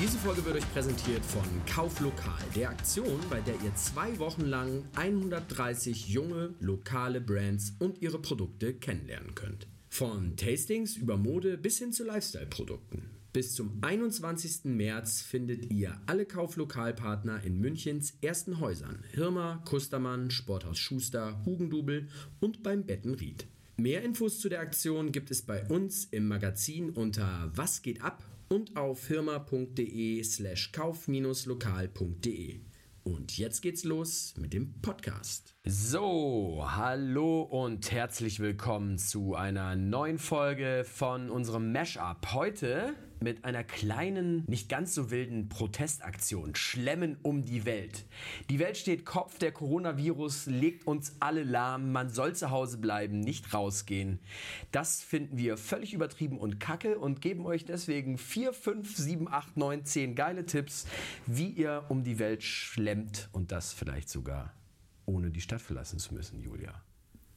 Diese Folge wird euch präsentiert von Kauflokal, der Aktion, bei der ihr zwei Wochen lang 130 junge, lokale Brands und ihre Produkte kennenlernen könnt. Von Tastings über Mode bis hin zu Lifestyle-Produkten. Bis zum 21. März findet ihr alle Kauflokalpartner in Münchens ersten Häusern. Hirmer, Kustermann, Sporthaus Schuster, Hugendubel und beim Bettenried. Mehr Infos zu der Aktion gibt es bei uns im Magazin unter Was geht ab und auf firma.de slash kauf-lokal.de. Und jetzt geht's los mit dem Podcast. So, hallo und herzlich willkommen zu einer neuen Folge von unserem Mashup. Heute mit einer kleinen, nicht ganz so wilden Protestaktion. Schlemmen um die Welt. Die Welt steht Kopf, der Coronavirus legt uns alle lahm, man soll zu Hause bleiben, nicht rausgehen. Das finden wir völlig übertrieben und kacke und geben euch deswegen 4, 5, 7, 8, 9, 10 geile Tipps, wie ihr um die Welt schlemmt und das vielleicht sogar ohne die Stadt verlassen zu müssen, Julia.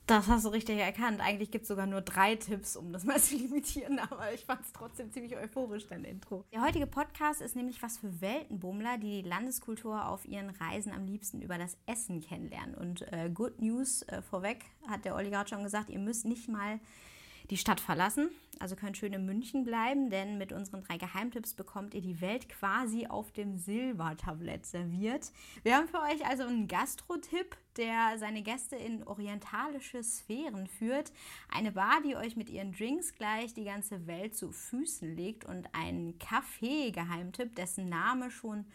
Das hast du richtig erkannt. Eigentlich gibt es sogar nur drei Tipps, um das mal zu limitieren, aber ich fand es trotzdem ziemlich euphorisch, dein Intro. Der heutige Podcast ist nämlich was für Weltenbummler, die die Landeskultur auf ihren Reisen am liebsten über das Essen kennenlernen. Und äh, Good News äh, vorweg, hat der Olli gerade schon gesagt, ihr müsst nicht mal die Stadt verlassen, also könnt schön in München bleiben, denn mit unseren drei Geheimtipps bekommt ihr die Welt quasi auf dem Silbertablett serviert. Wir haben für euch also einen Gastro-Tipp, der seine Gäste in orientalische Sphären führt, eine Bar, die euch mit ihren Drinks gleich die ganze Welt zu Füßen legt. Und einen Kaffee-Geheimtipp, dessen Name schon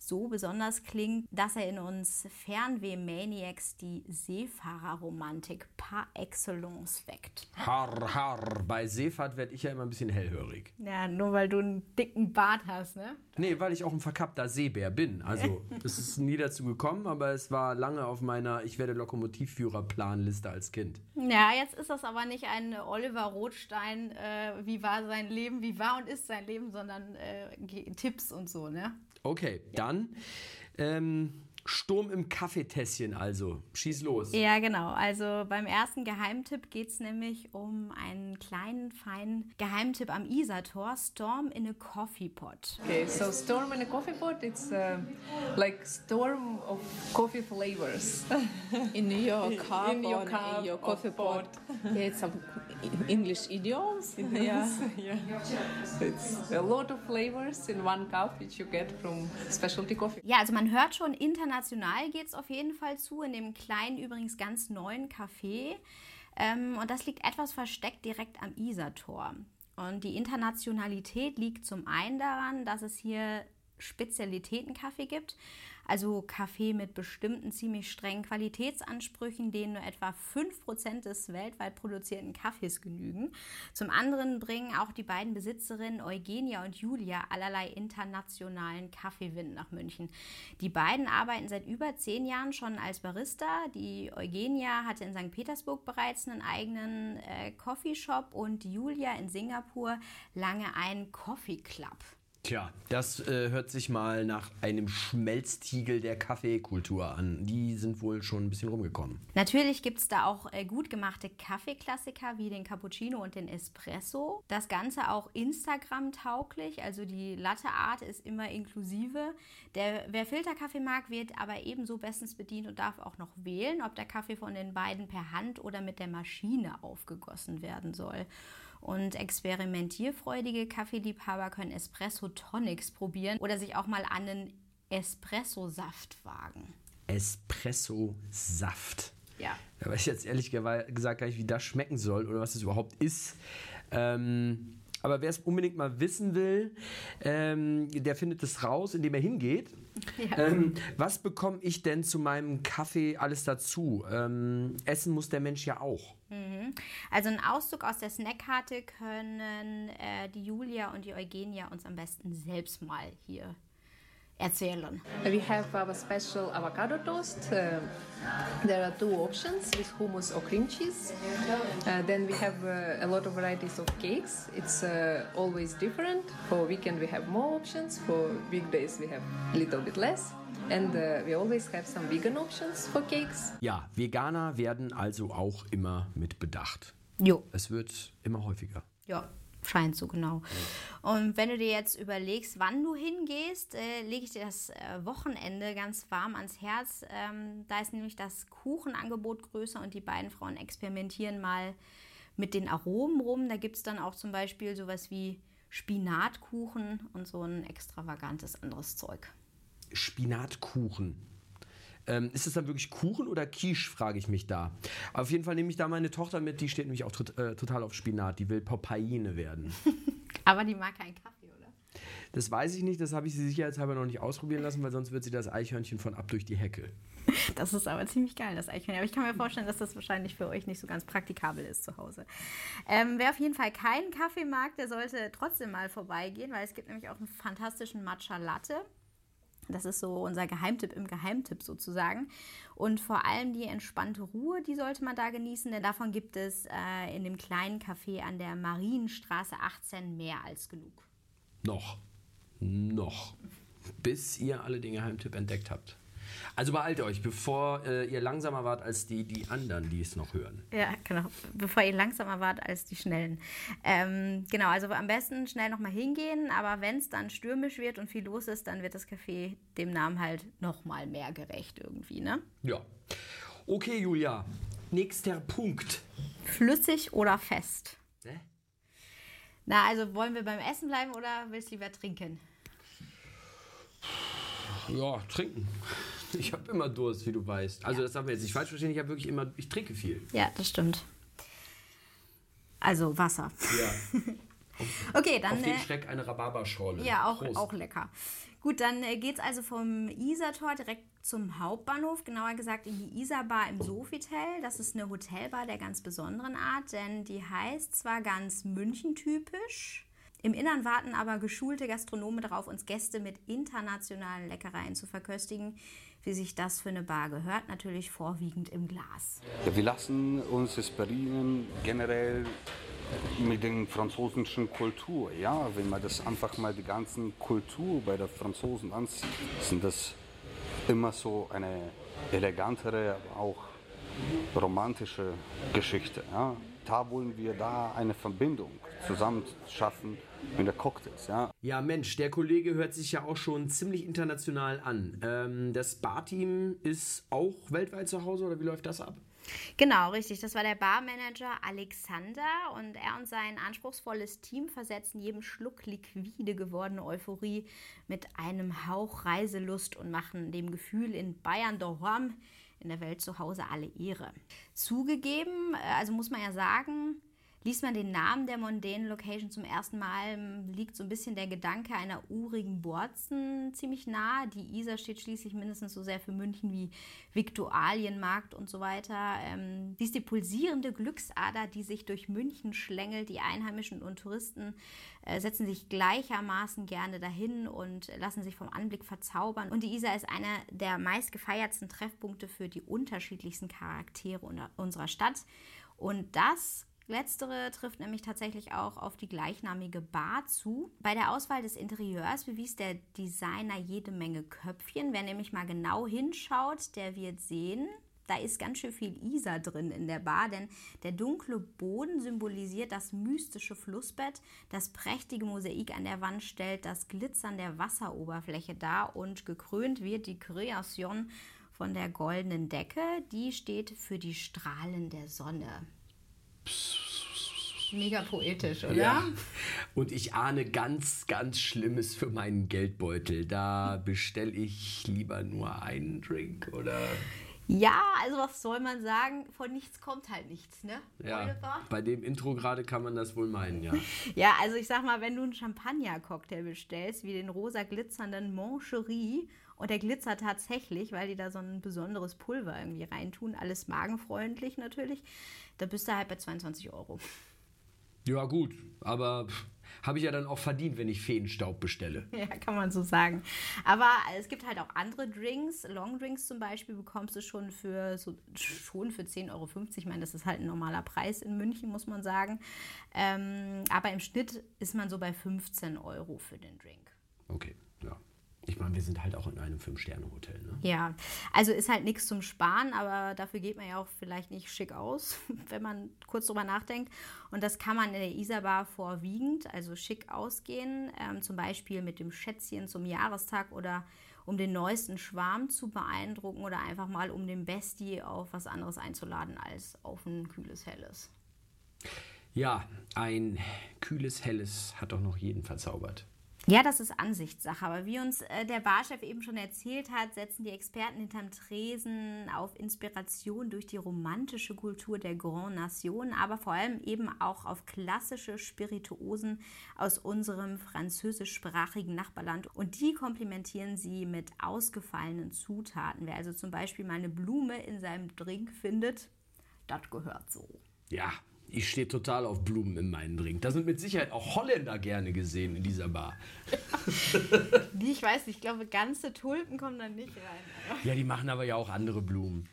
so besonders klingt, dass er in uns Fernweh-Maniacs die Seefahrerromantik par excellence weckt. Harr, harr. Bei Seefahrt werde ich ja immer ein bisschen hellhörig. Ja, nur weil du einen dicken Bart hast, ne? Nee, weil ich auch ein verkappter Seebär bin. Also, es ist nie dazu gekommen, aber es war lange auf meiner Ich werde Lokomotivführer-Planliste als Kind. Ja, jetzt ist das aber nicht ein Oliver Rothstein, äh, wie war sein Leben, wie war und ist sein Leben, sondern äh, Tipps und so, ne? Okay, dann ähm, Sturm im Kaffeetässchen also. Schieß los. Ja, genau. Also beim ersten Geheimtipp geht es nämlich um einen kleinen, feinen Geheimtipp am Isartor, Storm in a Coffee Pot. Okay, so Storm in a Coffee Pot, it's uh, like storm of coffee flavors. In your cup in your cup in your or coffee pot. Yeah, it's some English idioms. Yeah, yeah. It's a lot of flavors in one cup which you get from specialty coffee. Ja, also man hört schon, international geht es auf jeden Fall zu, in dem kleinen, übrigens ganz neuen Café. Ähm, und das liegt etwas versteckt direkt am Isartor. Und die Internationalität liegt zum einen daran, dass es hier Spezialitätenkaffee gibt, also Kaffee mit bestimmten ziemlich strengen Qualitätsansprüchen, denen nur etwa 5% des weltweit produzierten Kaffees genügen. Zum anderen bringen auch die beiden Besitzerinnen Eugenia und Julia allerlei internationalen Kaffeewind nach München. Die beiden arbeiten seit über zehn Jahren schon als Barista. Die Eugenia hatte in St. Petersburg bereits einen eigenen äh, Coffeeshop und Julia in Singapur lange einen Coffee Club. Tja, das äh, hört sich mal nach einem Schmelztiegel der Kaffeekultur an. Die sind wohl schon ein bisschen rumgekommen. Natürlich gibt es da auch äh, gut gemachte Kaffeeklassiker wie den Cappuccino und den Espresso. Das Ganze auch Instagram-tauglich, also die Latte-Art ist immer inklusive. Der, wer Filterkaffee mag, wird aber ebenso bestens bedient und darf auch noch wählen, ob der Kaffee von den beiden per Hand oder mit der Maschine aufgegossen werden soll. Und experimentierfreudige Kaffeeliebhaber können Espresso Tonics probieren oder sich auch mal an einen Espresso-Saft wagen. Espresso-Saft. Ja. Da weiß ich jetzt ehrlich gesagt gar nicht, wie das schmecken soll oder was es überhaupt ist. Ähm, aber wer es unbedingt mal wissen will, ähm, der findet es raus, indem er hingeht. Ja. Ähm, was bekomme ich denn zu meinem Kaffee alles dazu? Ähm, essen muss der Mensch ja auch. Also einen Auszug aus der Snackkarte können äh, die Julia und die Eugenia uns am besten selbst mal hier erzählen. We have our special avocado toast. Uh, there are two options with hummus or cream cheese. Uh, then we have uh, a lot of varieties of cakes. It's uh, always different. For weekend we have more options. For weekdays we have a little bit less. And uh, we always have some vegan options for cakes. Ja, Veganer werden also auch immer mit bedacht. Jo. Es wird immer häufiger. Ja, scheint so genau. Und wenn du dir jetzt überlegst, wann du hingehst, äh, lege ich dir das äh, Wochenende ganz warm ans Herz. Ähm, da ist nämlich das Kuchenangebot größer und die beiden Frauen experimentieren mal mit den Aromen rum. Da gibt es dann auch zum Beispiel sowas wie Spinatkuchen und so ein extravagantes anderes Zeug. Spinatkuchen. Ähm, ist es dann wirklich Kuchen oder Quiche, frage ich mich da. Auf jeden Fall nehme ich da meine Tochter mit, die steht nämlich auch tot, äh, total auf Spinat. Die will Popeyene werden. Aber die mag keinen Kaffee, oder? Das weiß ich nicht, das habe ich sie sicherheitshalber noch nicht ausprobieren lassen, weil sonst wird sie das Eichhörnchen von ab durch die Hecke. Das ist aber ziemlich geil, das Eichhörnchen. Aber ich kann mir vorstellen, dass das wahrscheinlich für euch nicht so ganz praktikabel ist zu Hause. Ähm, wer auf jeden Fall keinen Kaffee mag, der sollte trotzdem mal vorbeigehen, weil es gibt nämlich auch einen fantastischen Matcha Latte. Das ist so unser Geheimtipp im Geheimtipp sozusagen. Und vor allem die entspannte Ruhe, die sollte man da genießen, denn davon gibt es äh, in dem kleinen Café an der Marienstraße 18 mehr als genug. Noch. Noch. Bis ihr alle den Geheimtipp entdeckt habt. Also beeilt euch, bevor äh, ihr langsamer wart als die, die anderen, die es noch hören. Ja, genau. Bevor ihr langsamer wart als die Schnellen. Ähm, genau, also am besten schnell nochmal hingehen, aber wenn es dann stürmisch wird und viel los ist, dann wird das Café dem Namen halt nochmal mehr gerecht irgendwie, ne? Ja. Okay, Julia. Nächster Punkt. Flüssig oder fest? Hä? Na, also wollen wir beim Essen bleiben oder willst du lieber trinken? Ja, trinken. Ich habe immer Durst, wie du weißt. Also das darf man jetzt nicht falsch verstehen. Ich habe wirklich immer, ich trinke viel. Ja, das stimmt. Also Wasser. Ja. Okay, dann. Auf den äh, Schreck eine Rhabarberschorle. Ja, auch, Prost. auch lecker. Gut, dann äh, geht es also vom Isartor direkt zum Hauptbahnhof, genauer gesagt in die Isarbar im Sofitel. Das ist eine Hotelbar der ganz besonderen Art, denn die heißt zwar ganz München-typisch, im Innern warten aber geschulte Gastronomen darauf, uns Gäste mit internationalen Leckereien zu verköstigen, wie sich das für eine Bar gehört, natürlich vorwiegend im Glas. Ja, wir lassen uns inspirieren generell mit der französischen Kultur. Ja, wenn man das einfach mal die ganzen Kultur bei der Franzosen ansieht, sind das immer so eine elegantere, aber auch romantische Geschichte. Ja. Da wollen wir da eine Verbindung zusammen schaffen mit der Cocktails. Ja. Ja, Mensch, der Kollege hört sich ja auch schon ziemlich international an. Ähm, das Barteam ist auch weltweit zu Hause oder wie läuft das ab? Genau, richtig. Das war der Barmanager Alexander und er und sein anspruchsvolles Team versetzen jedem Schluck liquide gewordene Euphorie mit einem Hauch Reiselust und machen dem Gefühl in Bayern daheim in der Welt zu Hause alle Ehre. Zugegeben, äh, also muss man ja sagen, liest man den Namen der mondänen Location zum ersten Mal, ähm, liegt so ein bisschen der Gedanke einer urigen Borzen ziemlich nahe. Die Isar steht schließlich mindestens so sehr für München wie Viktualienmarkt und so weiter. Ähm, sie ist die pulsierende Glücksader, die sich durch München schlängelt. Die Einheimischen und Touristen äh, setzen sich gleichermaßen gerne dahin und lassen sich vom Anblick verzaubern. Und die Isar ist einer der meistgefeiertsten Treffpunkte für die unterschiedlichsten Charaktere unserer Stadt. Und das Letztere trifft nämlich tatsächlich auch auf die gleichnamige Bar zu. Bei der Auswahl des Interieurs bewies der Designer jede Menge Köpfchen. Wer nämlich mal genau hinschaut, der wird sehen, da ist ganz schön viel Isar drin in der Bar, denn der dunkle Boden symbolisiert das mystische Flussbett, das prächtige Mosaik an der Wand stellt das Glitzern der Wasseroberfläche dar und gekrönt wird die Kreation von der goldenen Decke, die steht für die Strahlen der Sonne. Mega poetisch, oder? Ja. Und ich ahne ganz, ganz Schlimmes für meinen Geldbeutel. Da bestelle ich lieber nur einen Drink oder. Ja, also was soll man sagen? Von nichts kommt halt nichts, ne? Ja, Oliver? bei dem Intro gerade kann man das wohl meinen, ja. Ja, also ich sag mal, wenn du einen Champagner-Cocktail bestellst, wie den rosa glitzernden Moncherie Und der glitzert tatsächlich, weil die da so ein besonderes Pulver irgendwie reintun. Alles magenfreundlich natürlich. Da bist du halt bei 22 Euro. Ja, gut, aber habe ich ja dann auch verdient, wenn ich Feenstaub bestelle. Ja, kann man so sagen. Aber es gibt halt auch andere Drinks. Long Drinks zum Beispiel bekommst du schon für so, schon für 10,50 Euro. Ich meine, das ist halt ein normaler Preis in München, muss man sagen. Ähm, aber im Schnitt ist man so bei 15 Euro für den Drink. Okay, ja. Ich meine, wir sind halt auch in einem Fünf-Sterne-Hotel, ne? Ja, also ist halt nichts zum Sparen, aber dafür geht man ja auch vielleicht nicht schick aus, wenn man kurz drüber nachdenkt. Und das kann man in der Isar-Bar vorwiegend, also schick ausgehen, ähm, zum Beispiel mit dem Schätzchen zum Jahrestag oder um den neuesten Schwarm zu beeindrucken oder einfach mal um den Bestie auf was anderes einzuladen als auf ein kühles Helles. Ja, ein kühles Helles hat doch noch jeden verzaubert. Ja, das ist Ansichtssache. Aber wie uns äh, der Barchef eben schon erzählt hat, setzen die Experten hinterm Tresen auf Inspiration durch die romantische Kultur der Grand Nation, aber vor allem eben auch auf klassische Spirituosen aus unserem französischsprachigen Nachbarland. Und die komplementieren sie mit ausgefallenen Zutaten. Wer also zum Beispiel mal eine Blume in seinem Drink findet, das gehört so. Ja, ich stehe total auf Blumen in meinen Drink. Da sind mit Sicherheit auch Holländer gerne gesehen in dieser Bar. ich weiß nicht, ich glaube, ganze Tulpen kommen da nicht rein. Ja, die machen aber ja auch andere Blumen.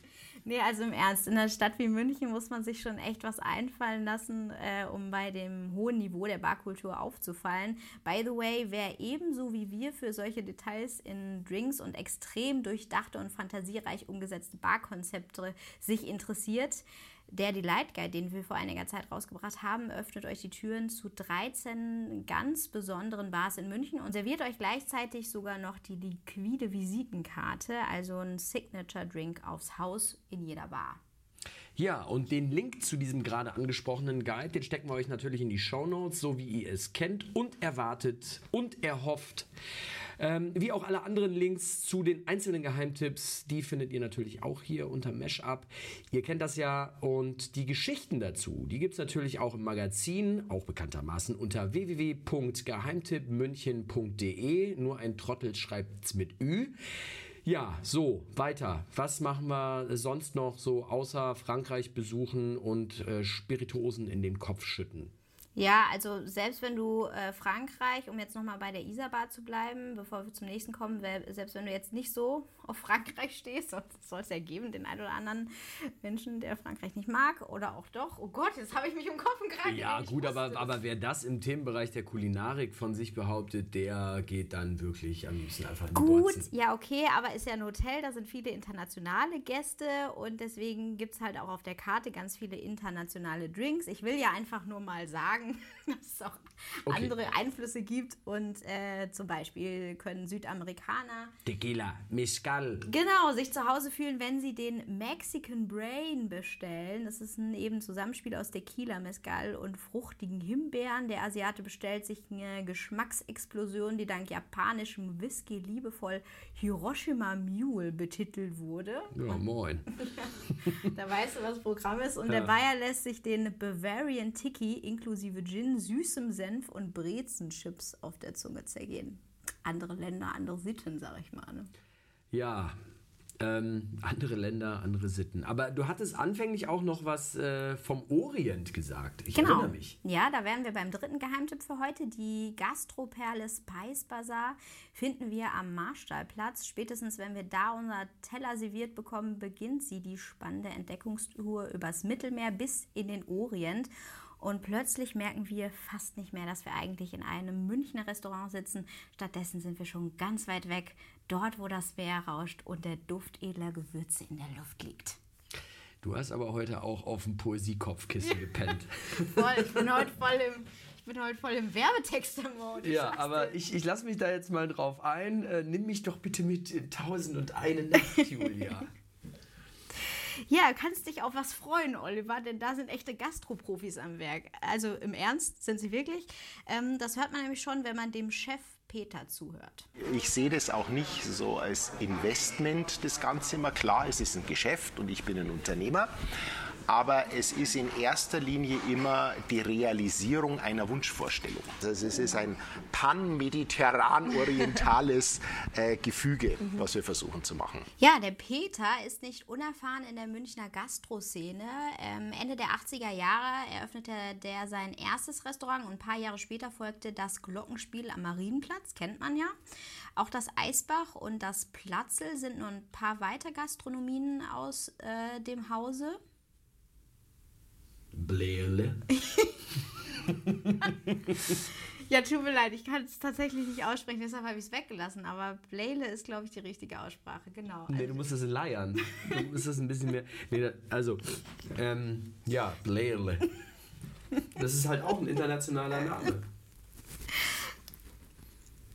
Nee, also im Ernst, in einer Stadt wie München muss man sich schon echt was einfallen lassen, äh, um bei dem hohen Niveau der Barkultur aufzufallen. By the way, wer ebenso wie wir für solche Details in Drinks und extrem durchdachte und fantasiereich umgesetzte Barkonzepte sich interessiert, der Delight Guide, den wir vor einiger Zeit rausgebracht haben, öffnet euch die Türen zu 13 ganz besonderen Bars in München und serviert euch gleichzeitig sogar noch die liquide Visitenkarte, also ein Signature Drink aufs Haus in jeder Bar. Ja, und den Link zu diesem gerade angesprochenen Guide, den stecken wir euch natürlich in die Show Notes, so wie ihr es kennt und erwartet und erhofft. Ähm, wie auch alle anderen Links zu den einzelnen Geheimtipps, die findet ihr natürlich auch hier unter Meshup. Ihr kennt das ja und die Geschichten dazu, die gibt es natürlich auch im Magazin, auch bekanntermaßen unter www.geheimtippmünchen.de. Nur ein Trottel schreibt es mit Ü. Ja, so, weiter. Was machen wir sonst noch so außer Frankreich besuchen und äh, Spirituosen in den Kopf schütten? Ja, also selbst wenn du äh, Frankreich, um jetzt nochmal bei der Isar-Bar zu bleiben, bevor wir zum nächsten kommen, selbst wenn du jetzt nicht so auf Frankreich stehst, soll es ja geben, den einen oder anderen Menschen, der Frankreich nicht mag oder auch doch. Oh Gott, jetzt habe ich mich um Kopf und Kragen. Ja, gut, aber, aber wer das im Themenbereich der Kulinarik von sich behauptet, der geht dann wirklich am liebsten einfach Gut, Botzen. ja, okay, aber ist ja ein Hotel, da sind viele internationale Gäste und deswegen gibt es halt auch auf der Karte ganz viele internationale Drinks. Ich will ja einfach nur mal sagen, sagen, dass es auch okay. andere Einflüsse gibt und äh, zum Beispiel können Südamerikaner Tequila, Mezcal genau sich zu Hause fühlen, wenn sie den Mexican Brain bestellen. Das ist ein eben Zusammenspiel aus Tequila, Mezcal und fruchtigen Himbeeren. Der Asiate bestellt sich eine Geschmacksexplosion, die dank japanischem Whisky liebevoll Hiroshima Mule betitelt wurde. Ja, moin. da weißt du, was das Programm ist. Und ja. der Bayer lässt sich den Bavarian Tiki inklusive inklusive Gin, süßem Senf und Brezenchips auf der Zunge zergehen. Andere Länder, andere Sitten, sag ich mal. Ne? Ja, ähm, andere Länder, andere Sitten. Aber du hattest anfänglich auch noch was äh, vom Orient gesagt. Ich genau. erinnere mich. Ja, da wären wir beim dritten Geheimtipp für heute. Die Gastroperle Spice Bazaar finden wir am Marstallplatz. Spätestens, wenn wir da unser Teller serviert bekommen, beginnt sie die spannende Entdeckungstour übers Mittelmeer bis in den Orient. Und plötzlich merken wir fast nicht mehr, dass wir eigentlich in einem Münchner Restaurant sitzen. Stattdessen sind wir schon ganz weit weg, dort, wo das Meer rauscht und der Duft edler Gewürze in der Luft liegt. Du hast aber heute auch auf dem Poesiekopfkissen gepennt. voll, ich bin heute voll im, ich bin heute voll im Werbetexter-Mode. Ja, aber ich, ich lasse mich da jetzt mal drauf ein. Äh, nimm mich doch bitte mit in Tausend und eine Nacht, Julia. Ja, kannst dich auf was freuen, Oliver, denn da sind echte Gastroprofis am Werk. Also im Ernst sind sie wirklich. Ähm, das hört man nämlich schon, wenn man dem Chef Peter zuhört. Ich sehe das auch nicht so als Investment, das Ganze immer. Klar, es ist ein Geschäft und ich bin ein Unternehmer. Aber es ist in erster Linie immer die Realisierung einer Wunschvorstellung. Also es ist ein pan-mediterran-orientales äh, Gefüge, was wir versuchen zu machen. Ja, der Peter ist nicht unerfahren in der Münchner Gastroszene. Ähm, Ende der 80er Jahre eröffnete der sein erstes Restaurant und ein paar Jahre später folgte das Glockenspiel am Marienplatz, kennt man ja. Auch das Eisbach und das Platzel sind nur ein paar weiter Gastronomien aus äh, dem Hause. Blähle. Ja, tut mir leid, ich kann es tatsächlich nicht aussprechen, deshalb habe ich es weggelassen. Aber Blele ist, glaube ich, die richtige Aussprache, genau. Nee, du musst das leiern. Du musst das ein bisschen mehr. Nee, also, ähm, ja, Blähle. Das ist halt auch ein internationaler Name.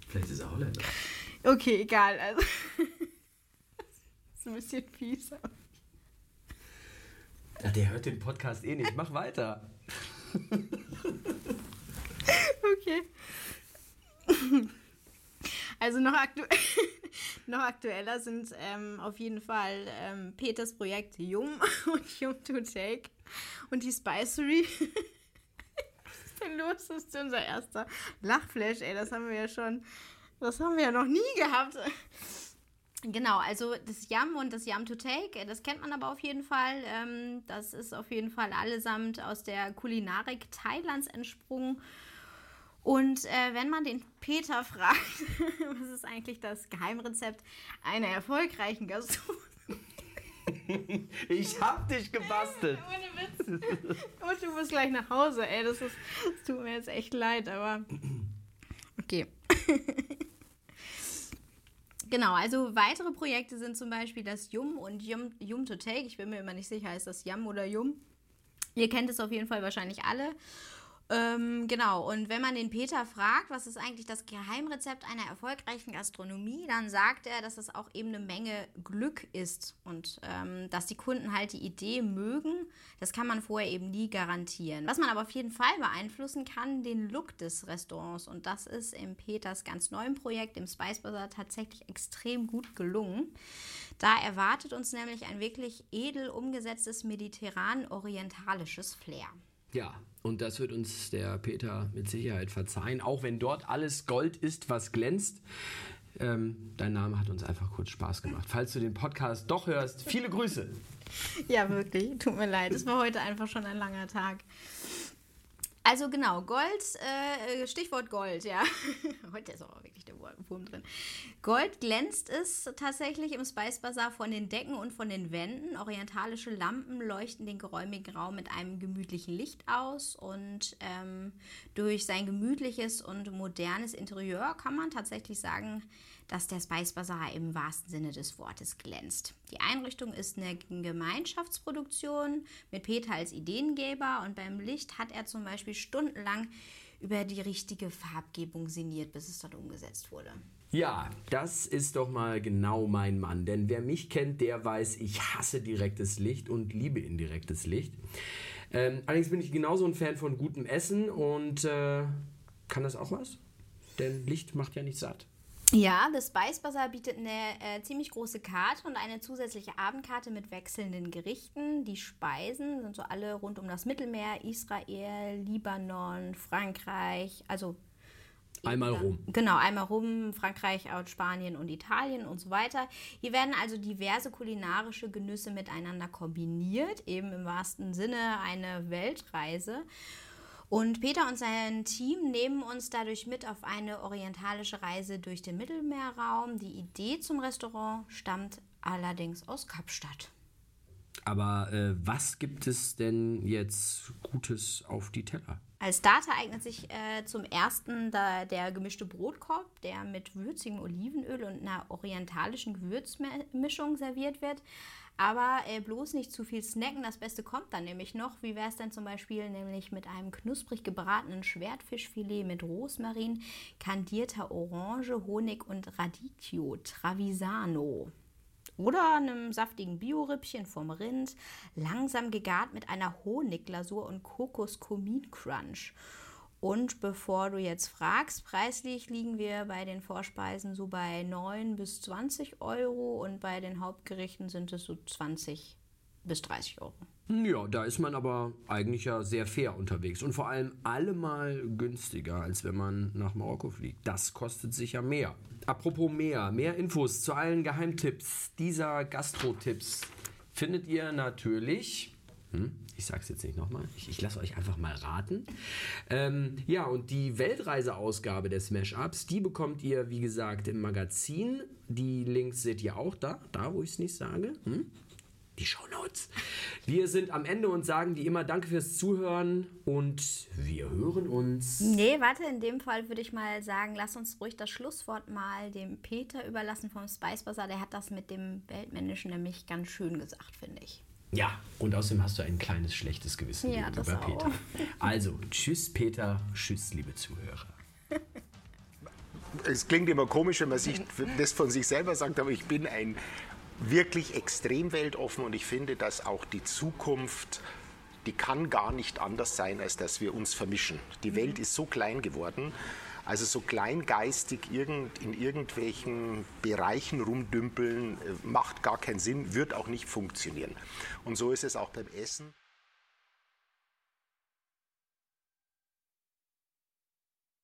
Vielleicht ist er Holländer. Okay, egal. Also. das ist ein bisschen fies. aber- Ja, der hört den Podcast eh nicht. Mach weiter. Okay. Also noch, aktu noch aktueller sind ähm, auf jeden Fall ähm, Peters Projekt Yum und Yum to Take und die Spicery. Was ist denn los? Das ist unser erster Lachflash, ey. Das haben wir ja schon, das haben wir ja noch nie gehabt. Genau, also das Yum und das Yum to Take, äh, das kennt man aber auf jeden Fall. Ähm, das ist auf jeden Fall allesamt aus der Kulinarik Thailands entsprungen. Und äh, wenn man den Peter fragt, was ist eigentlich das Geheimrezept einer erfolgreichen Gastronomie? Ich hab dich gebastelt. Ohne Witz. Und du musst gleich nach Hause, ey. Das, ist, das tut mir jetzt echt leid, aber. Okay. Genau, also weitere Projekte sind zum Beispiel das Yum und Yum, Yum to Take. Ich bin mir immer nicht sicher, ist das Yum oder Yum? Ihr kennt es auf jeden Fall wahrscheinlich alle. Ähm, genau, und wenn man den Peter fragt, was ist eigentlich das Geheimrezept einer erfolgreichen Gastronomie, dann sagt er, dass es auch eben eine Menge Glück ist und ähm, dass die Kunden halt die Idee mögen. Das kann man vorher eben nie garantieren. Was man aber auf jeden Fall beeinflussen kann, den Look des Restaurants. Und das ist im Peters ganz neuen Projekt, im Spice Bazaar, tatsächlich extrem gut gelungen. Da erwartet uns nämlich ein wirklich edel umgesetztes mediterran-orientalisches Flair. Ja, und das wird uns der Peter mit Sicherheit verzeihen, auch wenn dort alles Gold ist, was glänzt. Ähm, dein Name hat uns einfach kurz Spaß gemacht. Falls du den Podcast doch hörst, viele Grüße. Ja, wirklich. Tut mir leid. Es war heute einfach schon ein langer Tag. Also genau, Gold, äh, Stichwort Gold, ja. Heute ist aber wirklich der Wurm drin. Gold glänzt es tatsächlich im Spice Bazaar von den Decken und von den Wänden. Orientalische Lampen leuchten den geräumigen Raum mit einem gemütlichen Licht aus und ähm, durch sein gemütliches und modernes Interieur kann man tatsächlich sagen, dass der Spice Bazaar im wahrsten Sinne des Wortes glänzt. Die Einrichtung ist eine Gemeinschaftsproduktion mit Peter als Ideengeber und beim Licht hat er zum Beispiel stundenlang über die richtige Farbgebung sinniert, bis es dort umgesetzt wurde. Ja, das ist doch mal genau mein Mann. Denn wer mich kennt, der weiß, ich hasse direktes Licht und liebe indirektes Licht. Ähm, allerdings bin ich genauso ein Fan von gutem Essen und äh, kann das auch was? Denn Licht macht ja nicht satt. Ja, das Spice Bazaar bietet eine äh, ziemlich große Karte und eine zusätzliche Abendkarte mit wechselnden Gerichten. Die Speisen sind so alle rund um das Mittelmeer, Israel, Libanon, Frankreich, also Einmal rum. Genau, einmal rum, Frankreich, Spanien und Italien und so weiter. Hier werden also diverse kulinarische Genüsse miteinander kombiniert, eben im wahrsten Sinne eine Weltreise. Und Peter und sein Team nehmen uns dadurch mit auf eine orientalische Reise durch den Mittelmeerraum. Die Idee zum Restaurant stammt allerdings aus Kapstadt. Aber äh, was gibt es denn jetzt Gutes auf die Teller? Als Starter eignet sich äh, zum ersten da, der gemischte Brotkorb, der mit würzigem Olivenöl und einer orientalischen Gewürzmischung serviert wird. Aber äh, bloß nicht zu viel snacken, das Beste kommt dann nämlich noch. Wie wäre es denn zum Beispiel nämlich mit einem knusprig gebratenen Schwertfischfilet mit Rosmarin, kandierter Orange, Honig und Radicchio Travisano. Oder einem saftigen Biorippchen vom Rind, langsam gegart mit einer Honigglasur und Kokos-Kumin-Crunch. Und bevor du jetzt fragst, preislich liegen wir bei den Vorspeisen so bei 9 bis 20 Euro und bei den Hauptgerichten sind es so 20 bis 30 Euro. Ja, da ist man aber eigentlich ja sehr fair unterwegs und vor allem allemal günstiger, als wenn man nach Marokko fliegt. Das kostet sicher mehr. Apropos mehr, mehr Infos zu allen Geheimtipps dieser Gastro-Tipps findet ihr natürlich. Hm? Ich sag's jetzt nicht nochmal. Ich, ich lasse euch einfach mal raten. Ähm, ja, und die Weltreiseausgabe des Mashups, die bekommt ihr, wie gesagt, im Magazin. Die Links seht ihr auch da, da wo ich es nicht sage. Hm? Die Shownotes. Wir sind am Ende und sagen wie immer Danke fürs Zuhören und wir hören uns. Nee, warte, in dem Fall würde ich mal sagen, lass uns ruhig das Schlusswort mal dem Peter überlassen vom Spice Bazaar. Der hat das mit dem Weltmännischen nämlich ganz schön gesagt, finde ich. Ja, und außerdem hast du ein kleines schlechtes Gewissen Ja, gegenüber das Peter. auch. Also, tschüss Peter, tschüss liebe Zuhörer. Es klingt immer komisch, wenn man sich das von sich selber sagt, aber ich bin ein wirklich extrem weltoffen und ich finde, dass auch die Zukunft, die kann gar nicht anders sein, als dass wir uns vermischen. Die Welt ist so klein geworden. Also so kleingeistig irgend, in irgendwelchen Bereichen rumdümpeln, äh, macht gar keinen Sinn, wird auch nicht funktionieren. Und so ist es auch beim Essen.